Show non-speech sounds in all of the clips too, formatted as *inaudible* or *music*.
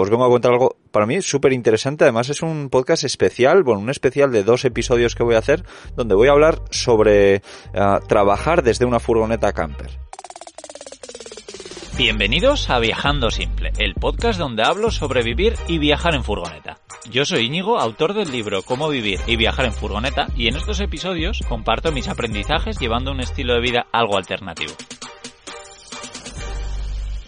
os vengo a contar algo para mí súper interesante. Además es un podcast especial, bueno, un especial de dos episodios que voy a hacer, donde voy a hablar sobre uh, trabajar desde una furgoneta camper. Bienvenidos a Viajando Simple, el podcast donde hablo sobre vivir y viajar en furgoneta. Yo soy Íñigo, autor del libro Cómo vivir y viajar en furgoneta, y en estos episodios comparto mis aprendizajes llevando un estilo de vida algo alternativo.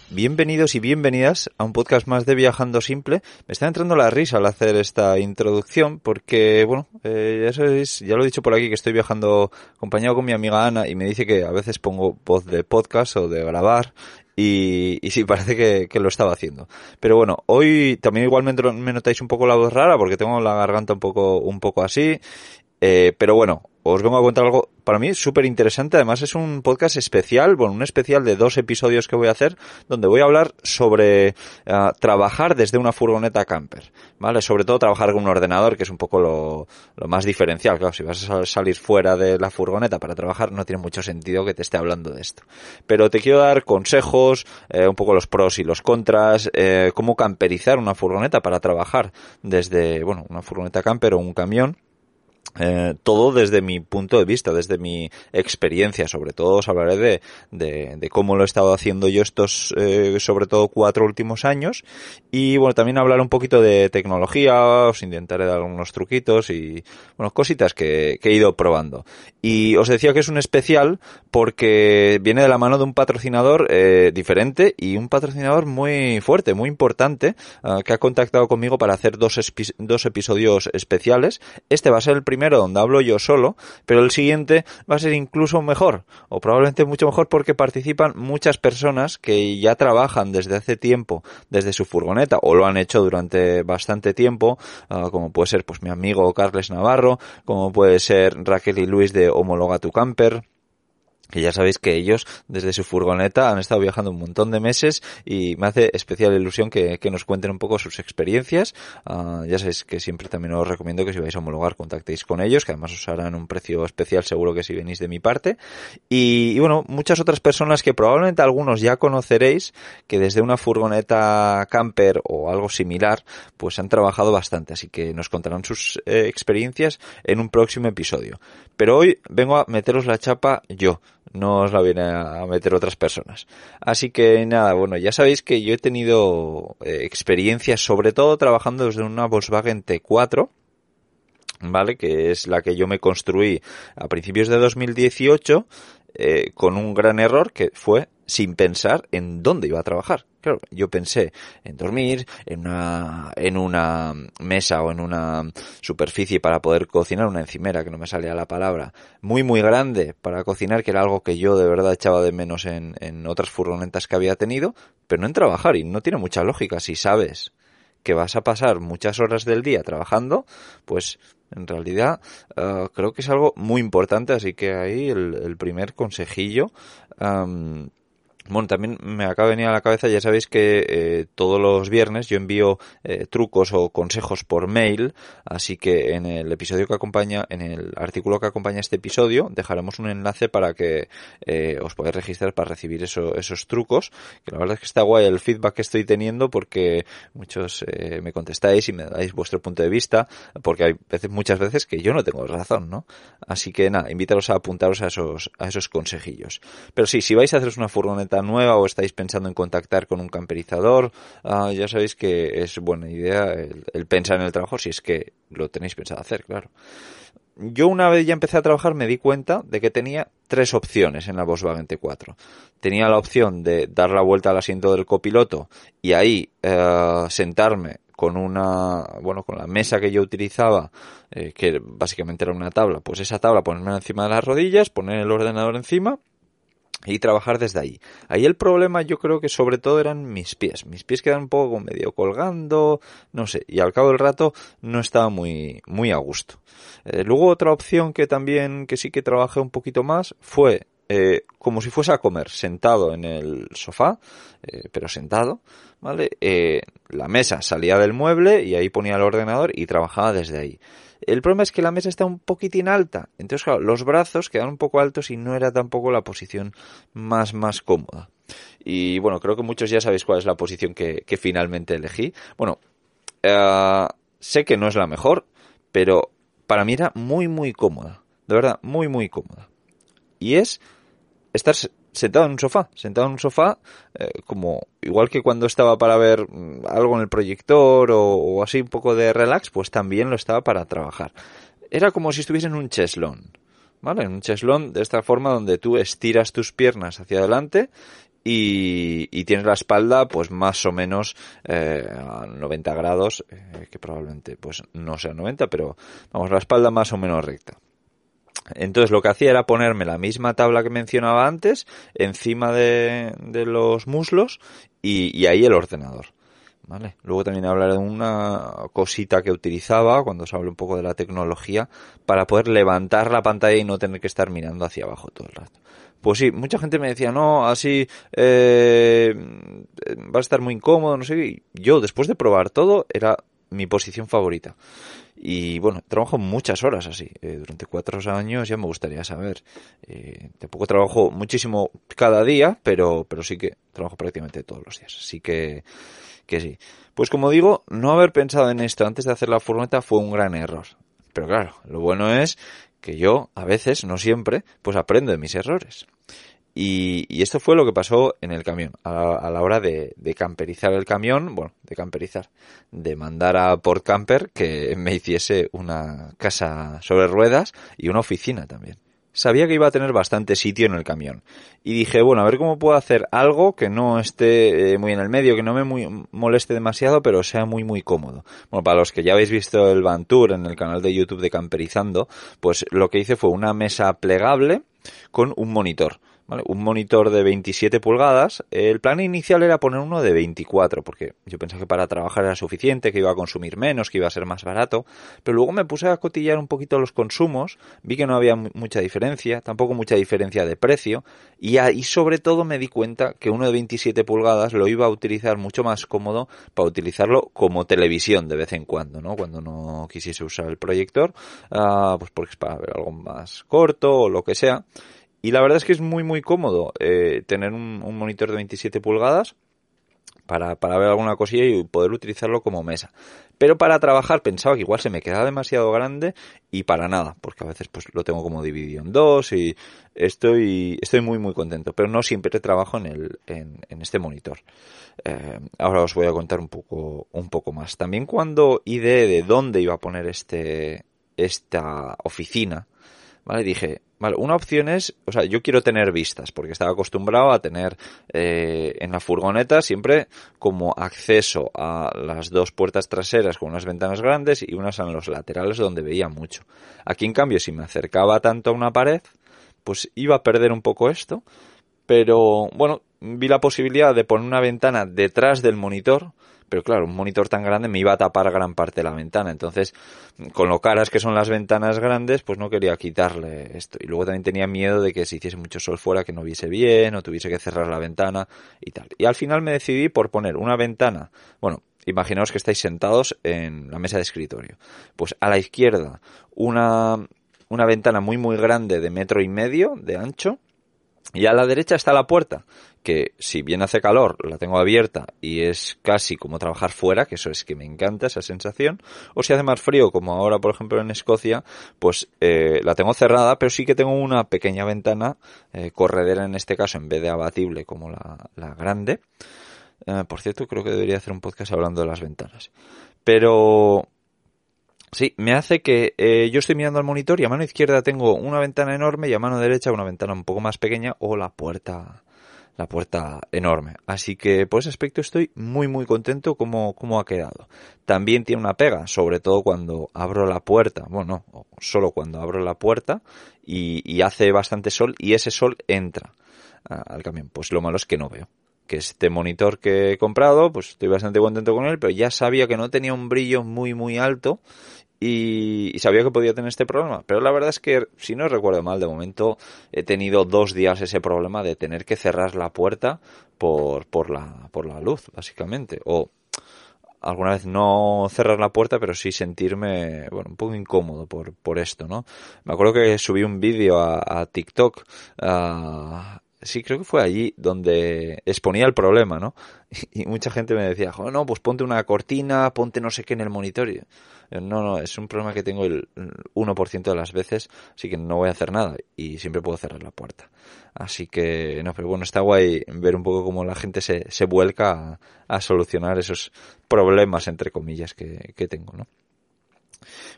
Bienvenidos y bienvenidas a un podcast más de Viajando Simple. Me está entrando la risa al hacer esta introducción porque, bueno, eh, ya sabéis, ya lo he dicho por aquí que estoy viajando acompañado con mi amiga Ana y me dice que a veces pongo voz de podcast o de grabar y, y sí, *laughs* parece que, que, lo estaba haciendo. Pero bueno, hoy también igual me, me, notáis un poco la voz rara porque tengo la garganta un poco, un poco así. Eh, pero bueno, os vengo a contar algo para mí súper interesante. Además es un podcast especial, bueno, un especial de dos episodios que voy a hacer donde voy a hablar sobre uh, trabajar desde una furgoneta camper, ¿vale? Sobre todo trabajar con un ordenador, que es un poco lo, lo más diferencial. Claro, si vas a salir fuera de la furgoneta para trabajar no tiene mucho sentido que te esté hablando de esto. Pero te quiero dar consejos, eh, un poco los pros y los contras, eh, cómo camperizar una furgoneta para trabajar desde, bueno, una furgoneta camper o un camión eh, todo desde mi punto de vista, desde mi experiencia, sobre todo os hablaré de, de, cómo lo he estado haciendo yo estos, eh, sobre todo cuatro últimos años, y bueno, también hablar un poquito de tecnología, os intentaré dar algunos truquitos y, bueno, cositas que, he ido probando. Y os decía que es un especial porque viene de la mano de un patrocinador eh, diferente y un patrocinador muy fuerte, muy importante, que ha contactado conmigo para hacer dos, dos episodios especiales. Este va a ser el primero donde hablo yo solo, pero el siguiente va a ser incluso mejor, o probablemente mucho mejor porque participan muchas personas que ya trabajan desde hace tiempo desde su furgoneta o lo han hecho durante bastante tiempo, uh, como puede ser pues mi amigo Carles Navarro, como puede ser Raquel y Luis de Homologa tu Camper, que ya sabéis que ellos desde su furgoneta han estado viajando un montón de meses y me hace especial ilusión que, que nos cuenten un poco sus experiencias. Uh, ya sabéis que siempre también os recomiendo que si vais a homologar contactéis con ellos, que además os harán un precio especial seguro que si venís de mi parte. Y, y bueno, muchas otras personas que probablemente algunos ya conoceréis, que desde una furgoneta camper o algo similar, pues han trabajado bastante, así que nos contarán sus eh, experiencias en un próximo episodio. Pero hoy vengo a meteros la chapa yo no os la viene a meter otras personas. Así que nada, bueno, ya sabéis que yo he tenido eh, experiencias sobre todo trabajando desde una Volkswagen T4, ¿vale? Que es la que yo me construí a principios de 2018 eh, con un gran error que fue sin pensar en dónde iba a trabajar. Claro, yo pensé en dormir, en una, en una mesa o en una superficie para poder cocinar, una encimera, que no me salía la palabra, muy muy grande para cocinar, que era algo que yo de verdad echaba de menos en, en otras furgonetas que había tenido, pero no en trabajar y no tiene mucha lógica si sabes que vas a pasar muchas horas del día trabajando, pues en realidad uh, creo que es algo muy importante, así que ahí el, el primer consejillo um, bueno, también me acaba de venir a la cabeza, ya sabéis que eh, todos los viernes yo envío eh, trucos o consejos por mail, así que en el episodio que acompaña, en el artículo que acompaña este episodio, dejaremos un enlace para que eh, os podáis registrar para recibir eso, esos trucos, que la verdad es que está guay el feedback que estoy teniendo porque muchos me contestáis y me dais vuestro punto de vista, porque hay veces, muchas veces que yo no tengo razón, ¿no? Así que nada, invítalos a apuntaros a esos, a esos consejillos. Pero sí, si vais a haceros una furgoneta nueva o estáis pensando en contactar con un camperizador, uh, ya sabéis que es buena idea el, pensar en el trabajo si es que lo tenéis pensado hacer, claro. Yo una vez ya empecé a trabajar me di cuenta de que tenía tres opciones en la Volkswagen T4. Tenía la opción de dar la vuelta al asiento del copiloto y ahí uh, sentarme con una, bueno, con la mesa que yo utilizaba, eh, que básicamente era una tabla, pues esa tabla ponerme encima de las rodillas, poner el ordenador encima y trabajar desde ahí. Ahí el problema yo creo que sobre todo eran mis pies. Mis pies quedan un poco medio colgando, no sé, y al cabo del rato no estaba muy, muy a gusto. Eh, luego otra opción que también, que sí que trabajé un poquito más fue eh, como si fuese a comer, sentado en el sofá, eh, pero sentado, ¿vale? la mesa salía del mueble y ahí ponía el ordenador y trabajaba desde ahí. El problema es que la mesa está un poquitín alta. Entonces, claro, los brazos quedan un poco altos y no era tampoco la posición más, más cómoda. Y bueno, creo que muchos ya sabéis cuál es la posición que, finalmente elegí. Bueno, eh, sé que no es la mejor, pero para mí era muy, muy cómoda. De verdad, muy, muy cómoda. Y es estar sentado en un sofá, sentado en un sofá, eh, como igual que cuando estaba para ver mm, algo en el proyector o, así un poco de relax, pues también lo estaba para trabajar. Era como si estuviese en un cheslón, ¿vale? En un cheslón de esta forma donde tú estiras tus piernas hacia adelante y, tienes la espalda pues más o menos eh, a 90 grados, eh, que probablemente pues no sea 90, pero vamos, la espalda más o menos recta. Entonces lo que hacía era ponerme la misma tabla que mencionaba antes encima de, los muslos y, ahí el ordenador. ¿Vale? Luego también hablaré de una cosita que utilizaba cuando se habla un poco de la tecnología para poder levantar la pantalla y no tener que estar mirando hacia abajo todo el rato. Pues sí, mucha gente me decía, no, así eh, va a estar muy incómodo, no sé. yo, después de probar todo, era mi posición favorita. Y bueno, trabajo muchas horas así. Eh, durante cuatro años ya me gustaría saber. Eh, tampoco trabajo muchísimo cada día, pero, pero sí que trabajo prácticamente todos los días. Así que, que sí. Pues como digo, no haber pensado en esto antes de hacer la furgoneta fue un gran error. Pero claro, lo bueno es que yo, a veces, no siempre, pues aprendo de mis errores. Y, esto fue lo que pasó en el camión, a, la hora de, camperizar el camión, bueno, de camperizar, de mandar a Port Camper que *laughs* me hiciese una casa sobre ruedas y una oficina también. Sabía que iba a tener bastante sitio en el camión. Y dije, bueno, a ver cómo puedo hacer algo que no esté eh, muy en el medio, que no me moleste demasiado, pero sea muy, muy cómodo. Bueno, para los que ya habéis visto el Van Tour en el canal de YouTube de Camperizando, pues lo que hice fue una mesa plegable con un monitor un monitor de 27 pulgadas. El plan inicial era poner uno de 24, porque yo pensaba que para trabajar era suficiente, que iba a consumir menos, que iba a ser más barato. Pero luego me puse a cotillar un poquito los consumos, vi que no había mucha diferencia, tampoco mucha diferencia de precio, y ahí sobre todo me di cuenta que uno de 27 pulgadas lo iba a utilizar mucho más cómodo para utilizarlo como televisión de vez en cuando, ¿no? Cuando no quisiese usar el proyector, ah, pues porque es para ver algo más corto o lo que sea. Y la verdad es que es muy, muy cómodo eh, tener un, monitor de 27 pulgadas para, para, ver alguna cosilla y poder utilizarlo como mesa. Pero para trabajar pensaba que igual se me quedaba demasiado grande y para nada, porque a veces pues lo tengo como dividido en dos y estoy, estoy muy muy contento, pero no siempre trabajo en, el, en, este monitor. Eh, ahora os voy a contar un poco, un poco más. También cuando ideé de dónde iba a poner este, esta oficina, ¿vale? Dije, Vale, una opción es, o sea, yo quiero tener vistas, porque estaba acostumbrado a tener eh, en la furgoneta siempre como acceso a las dos puertas traseras con unas ventanas grandes y unas en los laterales donde veía mucho. Aquí, en cambio, si me acercaba tanto a una pared, pues iba a perder un poco esto, pero bueno, vi la posibilidad de poner una ventana detrás del monitor, pero claro, un monitor tan grande me iba a tapar gran parte de la ventana. Entonces, con lo caras que son las ventanas grandes, pues no quería quitarle esto. Y luego también tenía miedo de que si hiciese mucho sol fuera que no viese bien o tuviese que cerrar la ventana y tal. Y al final me decidí por poner una ventana, bueno, imaginaos que estáis sentados en la mesa de escritorio. Pues a la izquierda una, una ventana muy muy grande de metro y medio de ancho y a la derecha está la puerta, que si bien hace calor, la tengo abierta y es casi como trabajar fuera, que eso es que me encanta esa sensación, o si hace más frío, como ahora por ejemplo en Escocia, pues eh, la tengo cerrada, pero sí que tengo una pequeña ventana, eh, corredera en este caso, en vez de abatible como la, grande. Eh, por cierto, creo que debería hacer un podcast hablando de las ventanas. Pero Sí, me hace que yo estoy mirando al monitor y a mano izquierda tengo una ventana enorme y a mano derecha una ventana un poco más pequeña o la puerta la puerta enorme. Así que por ese aspecto estoy muy muy contento como, como ha quedado. También tiene una pega, sobre todo cuando abro la puerta, bueno, no, solo cuando abro la puerta y, y hace bastante sol y ese sol entra al camión. Pues lo malo es que no veo que este monitor que he comprado, pues estoy bastante contento con él, pero ya sabía que no tenía un brillo muy muy alto y, sabía que podía tener este problema. Pero la verdad es que, si no recuerdo mal, de momento he tenido dos días ese problema de tener que cerrar la puerta por, por, la, por la luz, básicamente. O alguna vez no cerrar la puerta, pero sí sentirme, bueno, un poco incómodo por, por esto, ¿no? Me acuerdo que subí un vídeo a, a TikTok, sí, creo que fue allí donde exponía el problema, ¿no? *laughs* Y, mucha gente me decía, no, pues ponte una cortina, ponte no sé qué en el monitor. no, no, es un problema que tengo el 1% de las veces, así que no voy a hacer nada y siempre puedo cerrar la puerta. Así que, no, pero bueno, está guay ver un poco cómo la gente se, se vuelca a, solucionar esos problemas, entre comillas, que, que tengo, ¿no?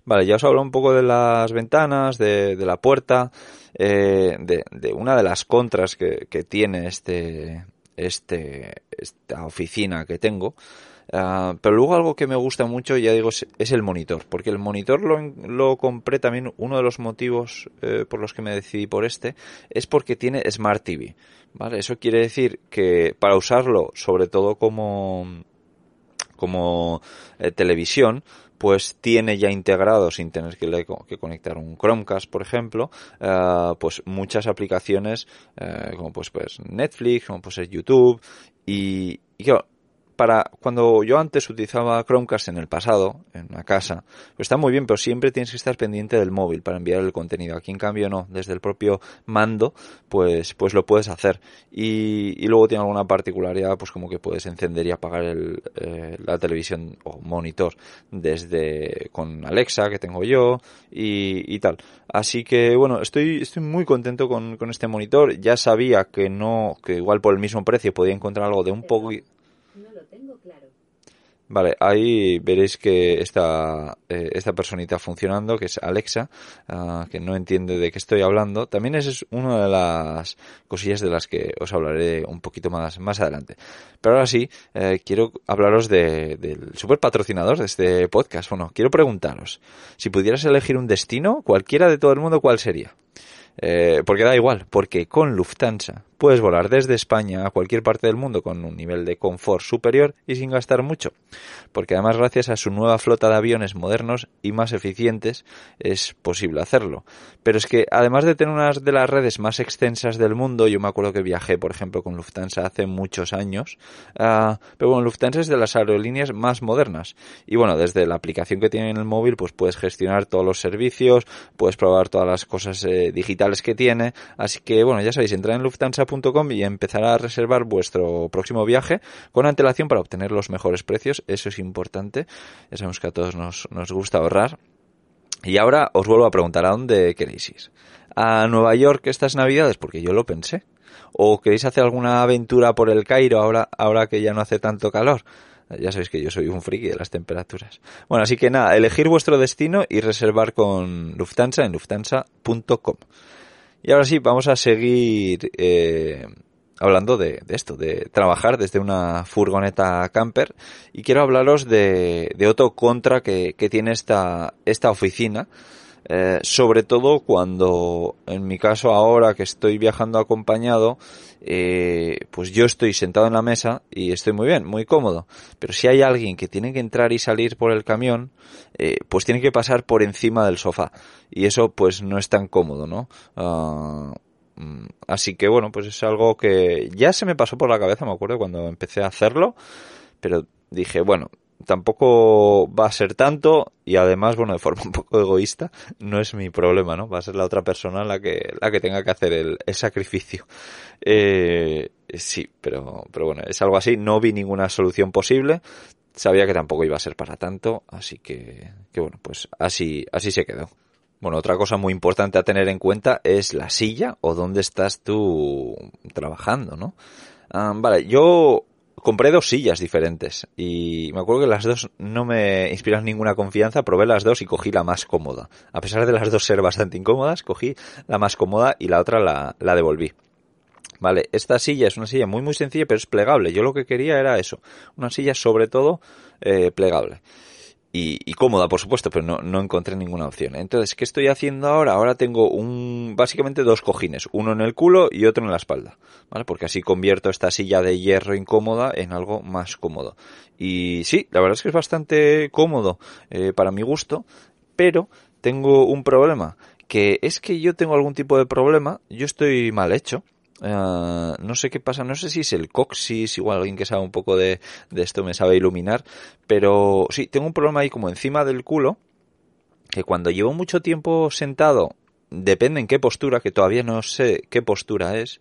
Vale, ya os hablo un poco de las ventanas, de la puerta, eh, de, una de las contras que, que tiene este, este, esta oficina que tengo. Uh, pero luego algo que me gusta mucho, ya digo, es, es el monitor, porque el monitor lo, lo compré también, uno de los motivos eh, por los que me decidí por este, es porque tiene Smart TV. ¿vale? Eso quiere decir que para usarlo, sobre todo como, como eh, televisión, pues tiene ya integrado, sin tener que, que conectar un Chromecast, por ejemplo, uh, pues muchas aplicaciones uh, como pues, pues Netflix, como pues YouTube y, y claro, para cuando yo antes utilizaba Chromecast en el pasado, en una casa, pues está muy bien, pero siempre tienes que estar pendiente del móvil para enviar el contenido. Aquí en cambio no, desde el propio mando, pues, pues lo puedes hacer. Y, y luego tiene alguna particularidad, pues como que puedes encender y apagar el, eh, la televisión o monitor desde con Alexa que tengo yo y, y tal. Así que bueno, estoy, estoy muy contento con, con este monitor. Ya sabía que no, que igual por el mismo precio podía encontrar algo de un poco Vale, ahí veréis que está eh, esta personita funcionando, que es Alexa, uh, que no entiende de qué estoy hablando. También es una de las cosillas de las que os hablaré un poquito más, más adelante. Pero ahora sí, eh, quiero hablaros de, del super patrocinador de este podcast. Bueno, quiero preguntaros, si pudieras elegir un destino, cualquiera de todo el mundo, ¿cuál sería? Eh, porque da igual, porque con Lufthansa puedes volar desde España a cualquier parte del mundo con un nivel de confort superior y sin gastar mucho. Porque además gracias a su nueva flota de aviones modernos y más eficientes es posible hacerlo. Pero es que además de tener una de las redes más extensas del mundo, yo me acuerdo que viajé por ejemplo con Lufthansa hace muchos años, uh, pero bueno, Lufthansa es de las aerolíneas más modernas. Y bueno, desde la aplicación que tiene en el móvil pues puedes gestionar todos los servicios, puedes probar todas las cosas eh, digitales que tiene. Así que bueno, ya sabéis, entrar en Lufthansa y empezar a reservar vuestro próximo viaje con antelación para obtener los mejores precios. Eso es importante. Ya sabemos que a todos nos, nos gusta ahorrar. Y ahora os vuelvo a preguntar a dónde queréis ir. ¿A Nueva York estas navidades? Porque yo lo pensé. ¿O queréis hacer alguna aventura por el Cairo ahora, ahora que ya no hace tanto calor? Ya sabéis que yo soy un friki de las temperaturas. Bueno, así que nada, elegir vuestro destino y reservar con Lufthansa en lufthansa.com. Y ahora sí, vamos a seguir eh, hablando de, esto, de trabajar desde una furgoneta camper. Y quiero hablaros de, de otro contra que, que tiene esta, esta oficina. Eh, sobre todo cuando, en mi caso ahora que estoy viajando acompañado, eh, pues yo estoy sentado en la mesa y estoy muy bien, muy cómodo. Pero si hay alguien que tiene que entrar y salir por el camión, eh, pues tiene que pasar por encima del sofá. Y eso pues no es tan cómodo, ¿no? Uh, así que bueno, pues es algo que ya se me pasó por la cabeza, me acuerdo, cuando empecé a hacerlo. Pero dije, bueno, tampoco va a ser tanto y además, bueno, de forma *laughs* un poco egoísta, no es mi problema, ¿no? Va a ser la otra persona la que, la que tenga que hacer el, el sacrificio. Eh, sí, pero, pero bueno, es algo así. No vi ninguna solución posible. Sabía que tampoco iba a ser para tanto, así que, que bueno, pues así, así se quedó. Bueno, otra cosa muy importante a tener en cuenta es la silla o dónde estás tú trabajando, ¿no? Um, vale, yo compré dos sillas diferentes y me acuerdo que las dos no me inspiran ninguna confianza, probé las dos y cogí la más cómoda. A pesar de las dos ser bastante incómodas, cogí la más cómoda y la otra la, la devolví. Vale, esta silla es una silla muy muy sencilla pero es plegable. Yo lo que quería era eso, una silla sobre todo eh, plegable. Y, cómoda, por supuesto, pero no, no encontré ninguna opción. Entonces, ¿qué estoy haciendo ahora? Ahora tengo un, básicamente dos cojines, uno en el culo y otro en la espalda, ¿vale? Porque así convierto esta silla de hierro incómoda en algo más cómodo. Y sí, la verdad es que es bastante cómodo eh, para mi gusto, pero tengo un problema, que es que yo tengo algún tipo de problema, yo estoy mal hecho, Uh, no sé qué pasa, no sé si es el coxis, igual alguien que sabe un poco de, de, esto me sabe iluminar, pero sí, tengo un problema ahí como encima del culo, que cuando llevo mucho tiempo sentado, depende en qué postura, que todavía no sé qué postura es,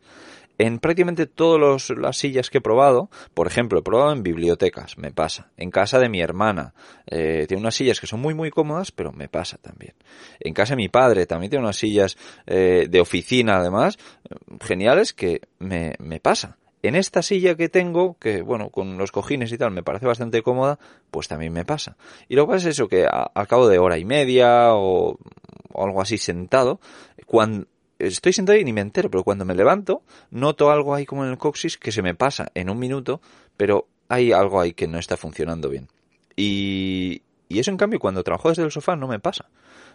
en prácticamente todas las sillas que he probado, por ejemplo, he probado en bibliotecas, me pasa. En casa de mi hermana, eh, tiene unas sillas que son muy muy cómodas, pero me pasa también. En casa de mi padre también tiene unas sillas eh, de oficina, además, geniales que me, me pasa. En esta silla que tengo, que bueno, con los cojines y tal, me parece bastante cómoda, pues también me pasa. Y lo que pasa es eso, que al cabo de hora y media o, o algo así sentado, cuando estoy sentado y ni me entero, pero cuando me levanto, noto algo ahí como en el coxis que se me pasa en un minuto, pero hay algo ahí que no está funcionando bien. Y, y eso en cambio cuando trabajo desde el sofá no me pasa.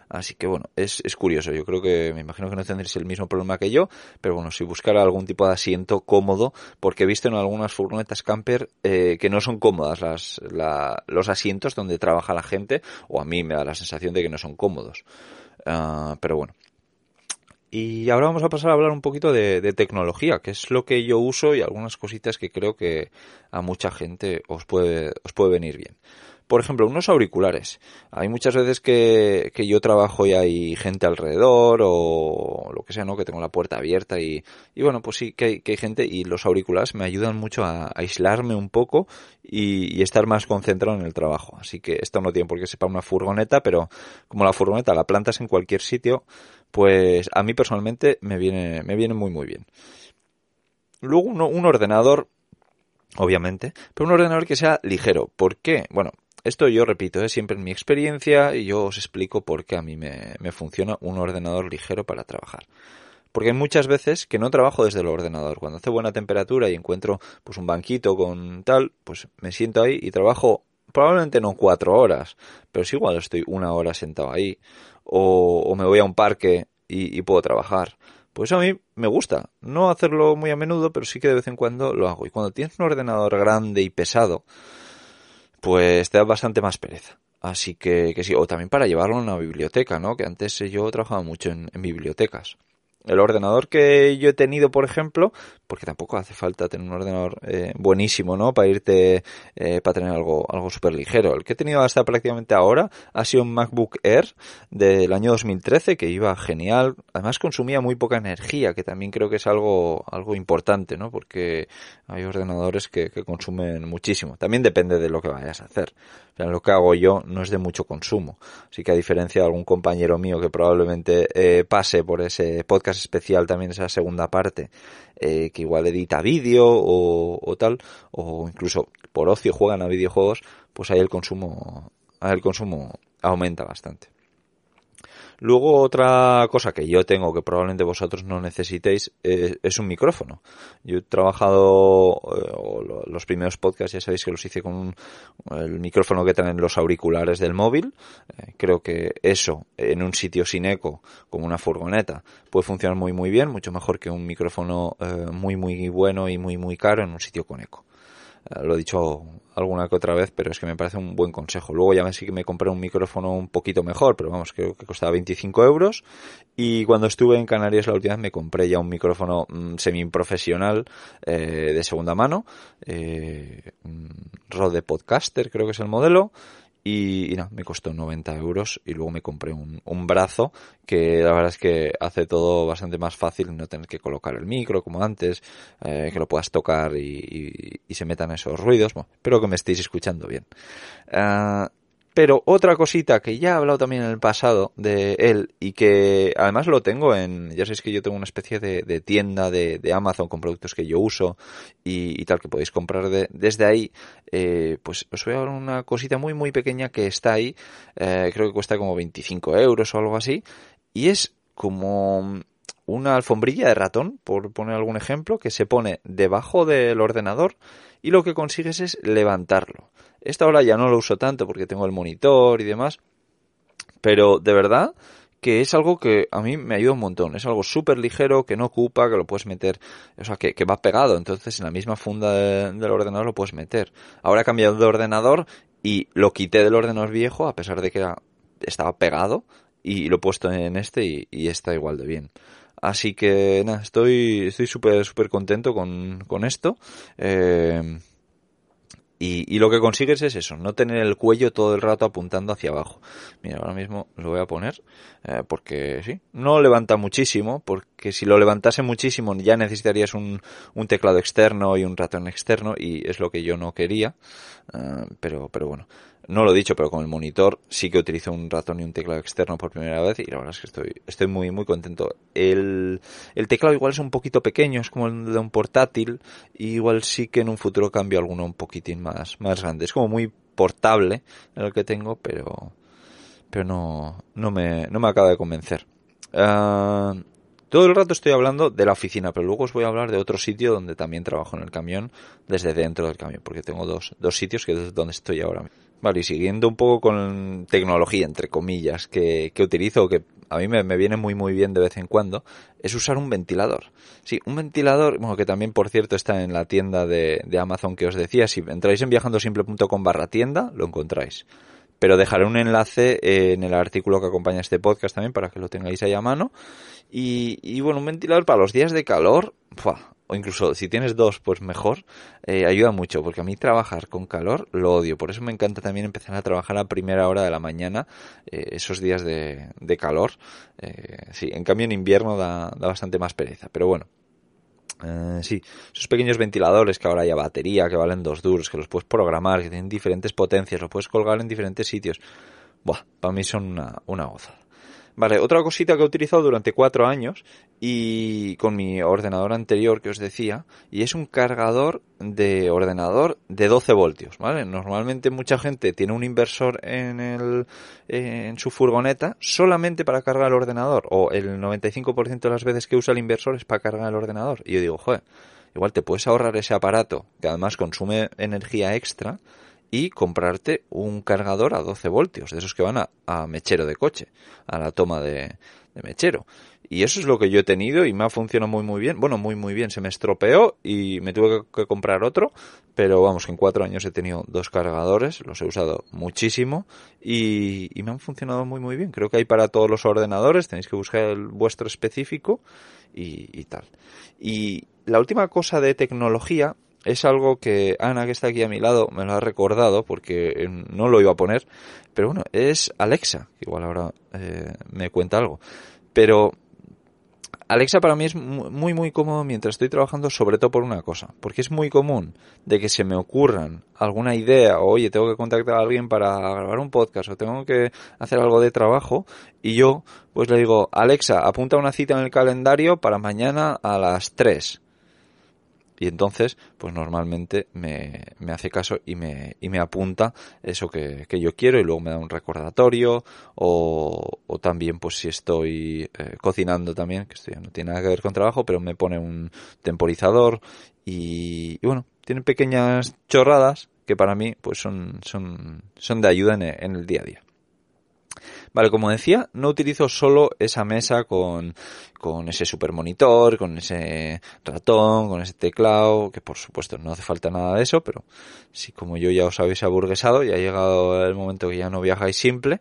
Así que bueno, es, es curioso. Yo creo que me imagino que no tendréis el mismo problema que yo, pero bueno, si buscar algún tipo de asiento cómodo, porque he visto en algunas furgonetas camper eh, que no son cómodas las, la, los asientos donde trabaja la gente, o a mí me da la sensación de que no son cómodos. Uh, pero bueno, y ahora vamos a pasar a hablar un poquito de, tecnología, que es lo que yo uso y algunas cositas que creo que a mucha gente os puede, os puede venir bien. Por ejemplo, unos auriculares. Hay muchas veces que, que yo trabajo y hay gente alrededor o lo que sea, ¿no? Que tengo la puerta abierta y, y bueno, pues sí que hay, que hay gente y los auriculares me ayudan mucho a, aislarme un poco y, estar más concentrado en el trabajo. Así que esto no tiene por qué ser para una furgoneta, pero como la furgoneta la plantas en cualquier sitio, pues a mí personalmente me viene, me viene muy muy bien. Luego un ordenador, obviamente, pero un ordenador que sea ligero. ¿Por qué? Bueno, esto yo repito, es ¿eh? siempre en mi experiencia y yo os explico por qué a mí me, funciona un ordenador ligero para trabajar. Porque hay muchas veces que no trabajo desde el ordenador. Cuando hace buena temperatura y encuentro pues un banquito con tal, pues me siento ahí y trabajo probablemente no cuatro horas, pero sí igual estoy una hora sentado ahí. O, o me voy a un parque y, y puedo trabajar. Pues a mí me gusta. No hacerlo muy a menudo, pero sí que de vez en cuando lo hago. Y cuando tienes un ordenador grande y pesado, pues te da bastante más pereza. Así que, que sí, o también para llevarlo a una biblioteca, ¿no? Que antes yo trabajaba mucho en, en bibliotecas. El ordenador que yo he tenido, por ejemplo, porque tampoco hace falta tener un ordenador eh, buenísimo, ¿no? Para irte, eh, para tener algo, algo súper ligero. El que he tenido hasta prácticamente ahora ha sido un MacBook Air del año 2013 que iba genial. Además consumía muy poca energía, que también creo que es algo, algo importante, ¿no? Porque hay ordenadores que, que consumen muchísimo. También depende de lo que vayas a hacer. O lo que hago yo no es de mucho consumo. Así que a diferencia de algún compañero mío que probablemente eh, pase por ese podcast especial también esa segunda parte, eh, que igual edita vídeo o, o, tal, o incluso por ocio juegan a videojuegos, pues ahí el consumo, ahí el consumo aumenta bastante. Luego otra cosa que yo tengo que probablemente vosotros no necesitéis eh, es un micrófono. Yo he trabajado eh, los primeros podcasts, ya sabéis que los hice con un, el micrófono que traen los auriculares del móvil. Eh, creo que eso en un sitio sin eco, como una furgoneta, puede funcionar muy muy bien, mucho mejor que un micrófono muy muy bueno y muy muy caro en un sitio con eco. Lo he dicho alguna que otra vez, pero es que me parece un buen consejo. Luego ya sí que me compré un micrófono un poquito mejor, pero vamos, creo que costaba 25 euros. Y cuando estuve en Canarias la última vez me compré ya un micrófono mmm, semi-profesional eh, de segunda mano. Eh, Rode Podcaster creo que es el modelo y, y no, me costó 90 euros y luego me compré un, un, brazo que la verdad es que hace todo bastante más fácil no tener que colocar el micro como antes, eh, que lo puedas tocar y, se metan esos ruidos. Bueno, espero que me estéis escuchando bien. Uh, pero otra cosita que ya he hablado también en el pasado de él y que además lo tengo en, ya sabéis que yo tengo una especie de, tienda de, Amazon con productos que yo uso y, tal que podéis comprar de, desde ahí, eh, pues os voy a hablar una cosita muy muy pequeña que está ahí, eh, creo que cuesta como 25 euros o algo así y es como una alfombrilla de ratón, por poner algún ejemplo, que se pone debajo del ordenador y lo que consigues es levantarlo. Esta hora ya no lo uso tanto porque tengo el monitor y demás, pero de verdad que es algo que a mí me ayuda un montón. Es algo súper ligero, que no ocupa, que lo puedes meter, o sea, que, va pegado. Entonces en la misma funda del ordenador lo puedes meter. Ahora he cambiado de ordenador y lo quité del ordenador viejo a pesar de que estaba pegado y lo he puesto en este y, está igual de bien. Así que nada, estoy estoy súper súper contento con, con esto. Eh, y, lo que consigues es eso, no tener el cuello todo el rato apuntando hacia abajo. Mira, ahora mismo lo voy a poner eh, porque sí, no levanta muchísimo, porque si lo levantase muchísimo ya necesitarías un, un teclado externo y un ratón externo y es lo que yo no quería. Eh, pero, pero bueno, no lo he dicho, pero con el monitor sí que utilizo un ratón y un teclado externo por primera vez y la verdad es que estoy, estoy muy, muy contento. El, teclado igual es un poquito pequeño, es como el de un portátil, y igual sí que en un futuro cambio alguno un poquitín más, más grande. Es como muy portable el que tengo, pero, pero no, no me, no me acaba de convencer. Ah, todo el rato estoy hablando de la oficina, pero luego os voy a hablar de otro sitio donde también trabajo en el camión, desde dentro del camión, porque tengo dos, dos sitios que es donde estoy ahora Vale, y siguiendo un poco con tecnología, entre comillas, que, que utilizo, que a mí me, viene muy muy bien de vez en cuando, es usar un ventilador. Sí, un ventilador, bueno, que también por cierto está en la tienda de, de Amazon que os decía, si entráis en viajandosimple.com barra tienda, lo encontráis. Pero dejaré un enlace en el artículo que acompaña este podcast también para que lo tengáis ahí a mano. Y, y bueno, un ventilador para los días de calor, incluso si tienes dos, pues mejor, eh, ayuda mucho, porque a mí trabajar con calor lo odio, por eso me encanta también empezar a trabajar a primera hora de la mañana, eh, esos días de, calor, eh, sí, en cambio en invierno da, da bastante más pereza, pero bueno. sí, esos pequeños ventiladores que ahora hay a batería, que valen dos duros, que los puedes programar, que tienen diferentes potencias, los puedes colgar en diferentes sitios. Buah, para mí son una, una gozada. Vale, otra cosita que he utilizado durante cuatro años y con mi ordenador anterior que os decía, y es un cargador de ordenador de 12 voltios, ¿vale? Normalmente mucha gente tiene un inversor en el, en su furgoneta solamente para cargar el ordenador, o el 95% de las veces que usa el inversor es para cargar el ordenador. Y yo digo, joder, igual te puedes ahorrar ese aparato que además consume energía extra y comprarte un cargador a 12 voltios, de esos que van a, mechero de coche, a la toma de, mechero. Y eso es lo que yo he tenido y me ha funcionado muy muy bien. Bueno, muy muy bien. Se me estropeó y me tuve que, comprar otro. Pero vamos, que en cuatro años he tenido dos cargadores. Los he usado muchísimo y, me han funcionado muy muy bien. Creo que hay para todos los ordenadores. Tenéis que buscar el vuestro específico y, y tal. Y la última cosa de tecnología es algo que Ana, que está aquí a mi lado, me lo ha recordado porque eh, no lo iba a poner. Pero bueno, es Alexa. Igual ahora eh, me cuenta algo. Pero Alexa para mí es muy muy cómodo mientras estoy trabajando, sobre todo por una cosa, porque es muy común de que se me ocurran alguna idea, o oye, tengo que contactar a alguien para grabar un podcast, o tengo que hacer algo de trabajo, y yo pues le digo, Alexa, apunta una cita en el calendario para mañana a las 3 y entonces, pues normalmente me, me hace caso y me, y me apunta eso que, que, yo quiero y luego me da un recordatorio o, o también pues si estoy eh, cocinando también, que esto ya no tiene nada que ver con trabajo, pero me pone un temporizador y, y bueno, tiene pequeñas chorradas que para mí pues son, son, son de ayuda en, en el día a día. Vale, como decía, no utilizo solo esa mesa con, con ese super monitor, con ese ratón, con ese teclado, que por supuesto no hace falta nada de eso, pero si como yo ya os habéis aburguesado y ha llegado el momento que ya no viajáis simple,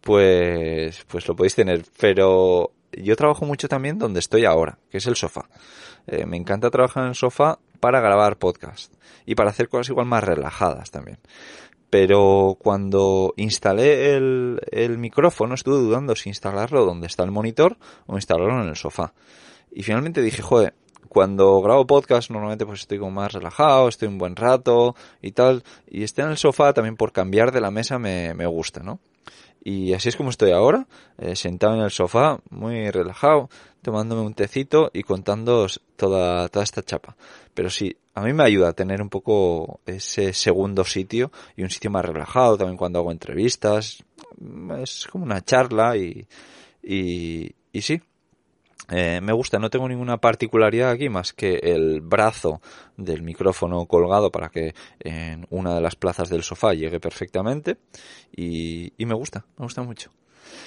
pues, pues lo podéis tener. Pero yo trabajo mucho también donde estoy ahora, que es el sofá. Eh, me encanta trabajar en el sofá para grabar podcast y para hacer cosas igual más relajadas también pero cuando instalé el, micrófono estuve dudando si instalarlo donde está el monitor o instalarlo en el sofá. Y finalmente dije, joder, cuando grabo podcast normalmente pues estoy como más relajado, estoy un buen rato y tal, y estar en el sofá también por cambiar de la mesa me, me gusta, ¿no? Y así es como estoy ahora, eh, sentado en el sofá, muy relajado, tomándome un tecito y contando toda, toda esta chapa. Pero sí, a mí me ayuda a tener un poco ese segundo sitio y un sitio más relajado también cuando hago entrevistas. Es como una charla y, y, y sí. Eh, me gusta, no tengo ninguna particularidad aquí más que el brazo del micrófono colgado para que en una de las plazas del sofá llegue perfectamente y, me gusta, me gusta mucho.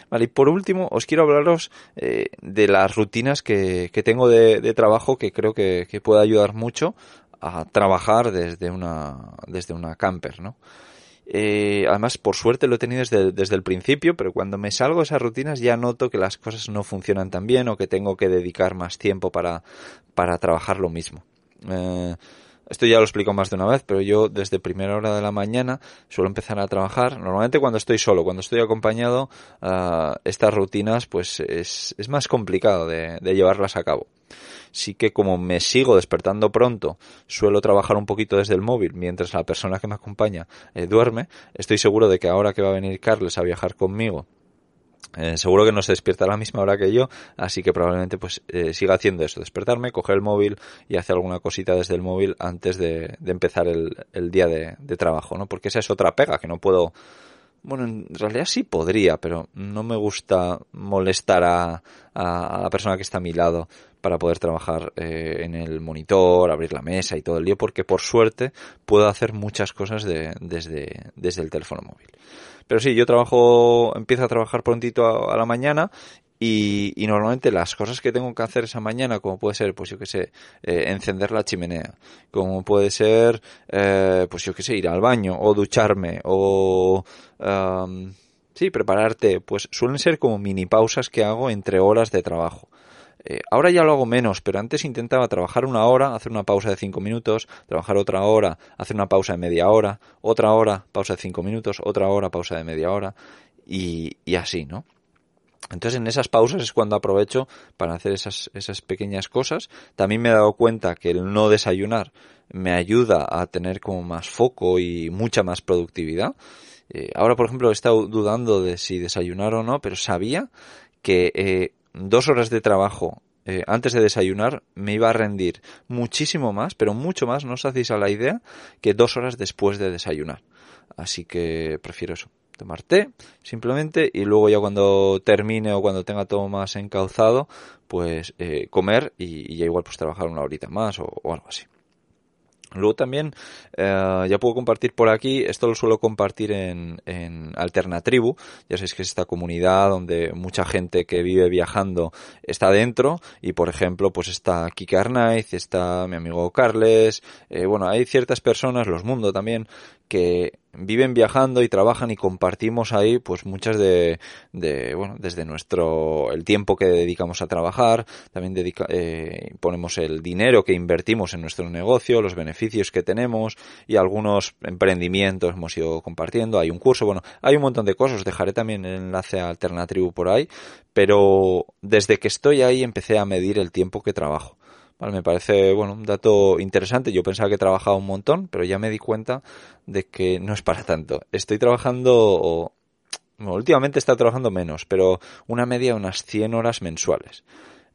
Vale, y por último os quiero hablaros eh, de las rutinas que, tengo de, trabajo que creo que, que puede ayudar mucho a trabajar desde una, desde una camper, ¿no? Eh, además, por suerte lo he tenido desde, desde, el principio, pero cuando me salgo de esas rutinas ya noto que las cosas no funcionan tan bien o que tengo que dedicar más tiempo para, para trabajar lo mismo. Eh, esto ya lo explico más de una vez, pero yo desde primera hora de la mañana suelo empezar a trabajar. Normalmente cuando estoy solo, cuando estoy acompañado, uh, estas rutinas pues es, es más complicado de, de llevarlas a cabo sí que como me sigo despertando pronto, suelo trabajar un poquito desde el móvil mientras la persona que me acompaña eh, duerme, estoy seguro de que ahora que va a venir Carles a viajar conmigo, eh, seguro que no se despierta a la misma hora que yo, así que probablemente pues eh, siga haciendo eso, despertarme, coger el móvil y hacer alguna cosita desde el móvil antes de, empezar el, día de, trabajo, ¿no? Porque esa es otra pega que no puedo bueno, en realidad sí podría, pero no me gusta molestar a, a, la persona que está a mi lado para poder trabajar eh, en el monitor, abrir la mesa y todo el día, porque por suerte puedo hacer muchas cosas de, desde, desde el teléfono móvil. Pero sí, yo trabajo, empiezo a trabajar prontito a la mañana y, y, normalmente las cosas que tengo que hacer esa mañana, como puede ser, pues yo que sé, eh, encender la chimenea, como puede ser, eh, pues yo que sé, ir al baño, o ducharme, o, sí, prepararte, pues suelen ser como mini pausas que hago entre horas de trabajo. Eh, ahora ya lo hago menos, pero antes intentaba trabajar una hora, hacer una pausa de cinco minutos, trabajar otra hora, hacer una pausa de media hora, otra hora, pausa de cinco minutos, otra hora, pausa de media hora, y, y así, ¿no? Entonces en esas pausas es cuando aprovecho para hacer esas, esas pequeñas cosas. También me he dado cuenta que el no desayunar me ayuda a tener como más foco y mucha más productividad. Eh, ahora, por ejemplo, he estado dudando de si desayunar o no, pero sabía que eh, dos horas de trabajo eh, antes de desayunar me iba a rendir muchísimo más, pero mucho más, no os hacéis a la idea, que dos horas después de desayunar. Así que prefiero eso tomar té simplemente y luego ya cuando termine o cuando tenga todo más encauzado pues eh, comer y, ya igual pues trabajar una horita más o, algo así Luego también eh, ya puedo compartir por aquí, esto lo suelo compartir en, en Alternatribu, ya sabéis que es esta comunidad donde mucha gente que vive viajando está dentro. Y por ejemplo pues está Kike Arnaiz, está mi amigo Carles, eh, bueno hay ciertas personas, los Mundo también, que viven viajando y trabajan y compartimos ahí pues muchas de, de bueno desde nuestro el tiempo que dedicamos a trabajar también dedica, eh, ponemos el dinero que invertimos en nuestro negocio los beneficios que tenemos y algunos emprendimientos hemos ido compartiendo. Hay un curso bueno hay un montón de cosas dejaré también el enlace a Alternatribu por ahí pero desde que estoy ahí empecé a medir el tiempo que trabajo me parece, bueno, un dato interesante. Yo pensaba que trabajaba un montón, pero ya me di cuenta de que no es para tanto. Estoy trabajando, bueno, últimamente está trabajando menos, pero una media de unas 100 horas mensuales.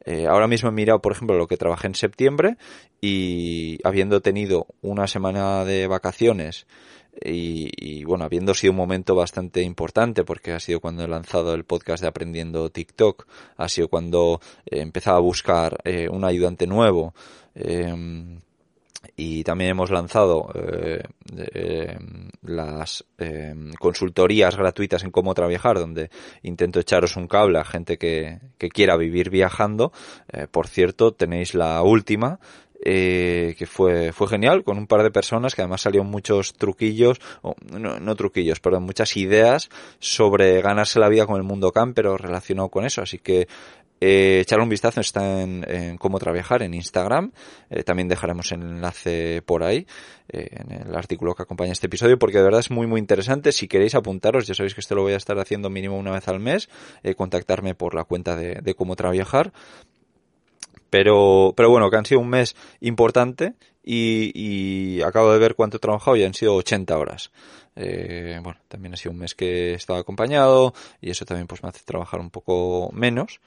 Eh, ahora mismo he mirado, por ejemplo, lo que trabajé en septiembre y habiendo tenido una semana de vacaciones y, bueno, habiendo sido un momento bastante importante porque ha sido cuando he lanzado el podcast de Aprendiendo TikTok, ha sido cuando he empezado a buscar eh, un ayudante nuevo. Em, y también hemos lanzado eh, em, las em, consultorías gratuitas en cómo trabajar, donde intento echaros un cable a gente que, que quiera vivir viajando. Eh, por cierto, tenéis la última eh, que fue, fue genial, con un par de personas que además salieron muchos truquillos, o, no, no, truquillos, perdón, muchas ideas sobre ganarse la vida con el mundo pero relacionado con eso, así que eh, echarle un vistazo está en, cómo trabajar en Instagram. Eh, también dejaremos el enlace por ahí, eh, en el artículo que acompaña este episodio, porque de verdad es muy, muy interesante. Si queréis apuntaros, ya sabéis que esto lo voy a estar haciendo mínimo una vez al mes, eh, contactarme por la cuenta de, de cómo trabajar. Pero, pero bueno, que han sido un mes importante y, acabo de ver cuánto he trabajado y han sido 80 horas. Eh, bueno, también ha sido un mes que he estado acompañado y eso también pues me hace trabajar un poco menos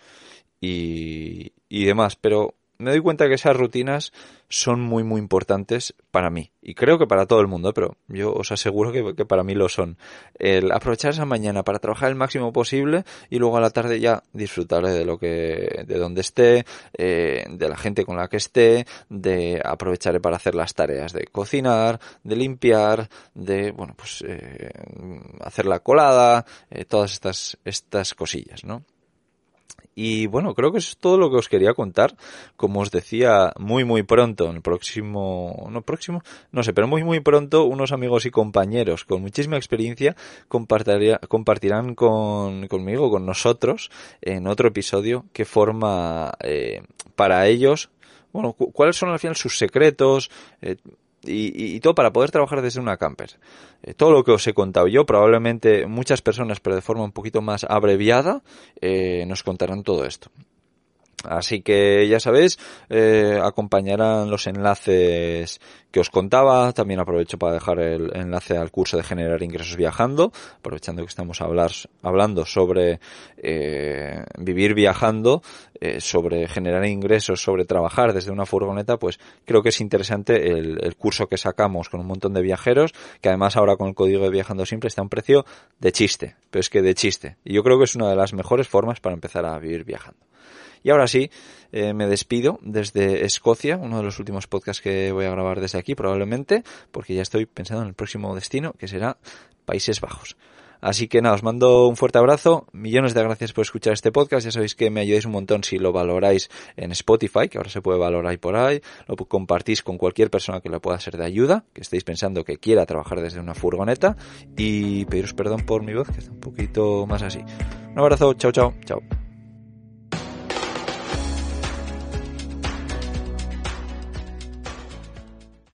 y, y demás. Pero me doy cuenta que esas rutinas son muy muy importantes para mí y creo que para todo el mundo, pero yo os aseguro que, para mí lo son. El aprovechar esa mañana para trabajar el máximo posible y luego a la tarde ya disfrutar de lo que, de donde esté, eh, de la gente con la que esté, de aprovechar para hacer las tareas de cocinar, de limpiar, de bueno pues eh, hacer la colada, eh, todas estas estas cosillas, ¿no? Y bueno, creo que eso es todo lo que os quería contar. Como os decía, muy muy pronto, en el próximo, no próximo, no sé, pero muy muy pronto, unos amigos y compañeros con muchísima experiencia compartirán con, conmigo, con nosotros, en otro episodio, qué forma eh, para ellos bueno, cuáles son al final sus secretos, eh, y, todo para poder trabajar desde una camper. Eh, todo lo que os he contado yo, probablemente muchas personas, pero de forma un poquito más abreviada, eh, nos contarán todo esto. Así que ya sabéis, eh, acompañarán los enlaces que os contaba. También aprovecho para dejar el enlace al curso de generar ingresos viajando, aprovechando que estamos hablar, hablando sobre eh, vivir viajando, eh, sobre generar ingresos, sobre trabajar desde una furgoneta, pues creo que es interesante el, el, curso que sacamos con un montón de viajeros, que además ahora con el código de viajando siempre está a un precio de chiste, pero es que de chiste. Y yo creo que es una de las mejores formas para empezar a vivir viajando. Y ahora sí, eh, me despido desde Escocia, uno de los últimos podcasts que voy a grabar desde aquí probablemente, porque ya estoy pensando en el próximo destino, que será Países Bajos. Así que nada, os mando un fuerte abrazo, millones de gracias por escuchar este podcast, ya sabéis que me ayudáis un montón si lo valoráis en Spotify, que ahora se puede valorar por ahí, lo compartís con cualquier persona que le pueda ser de ayuda, que estéis pensando que quiera trabajar desde una furgoneta y pediros perdón por mi voz, que está un poquito más así. Un abrazo, chao, chao, chao.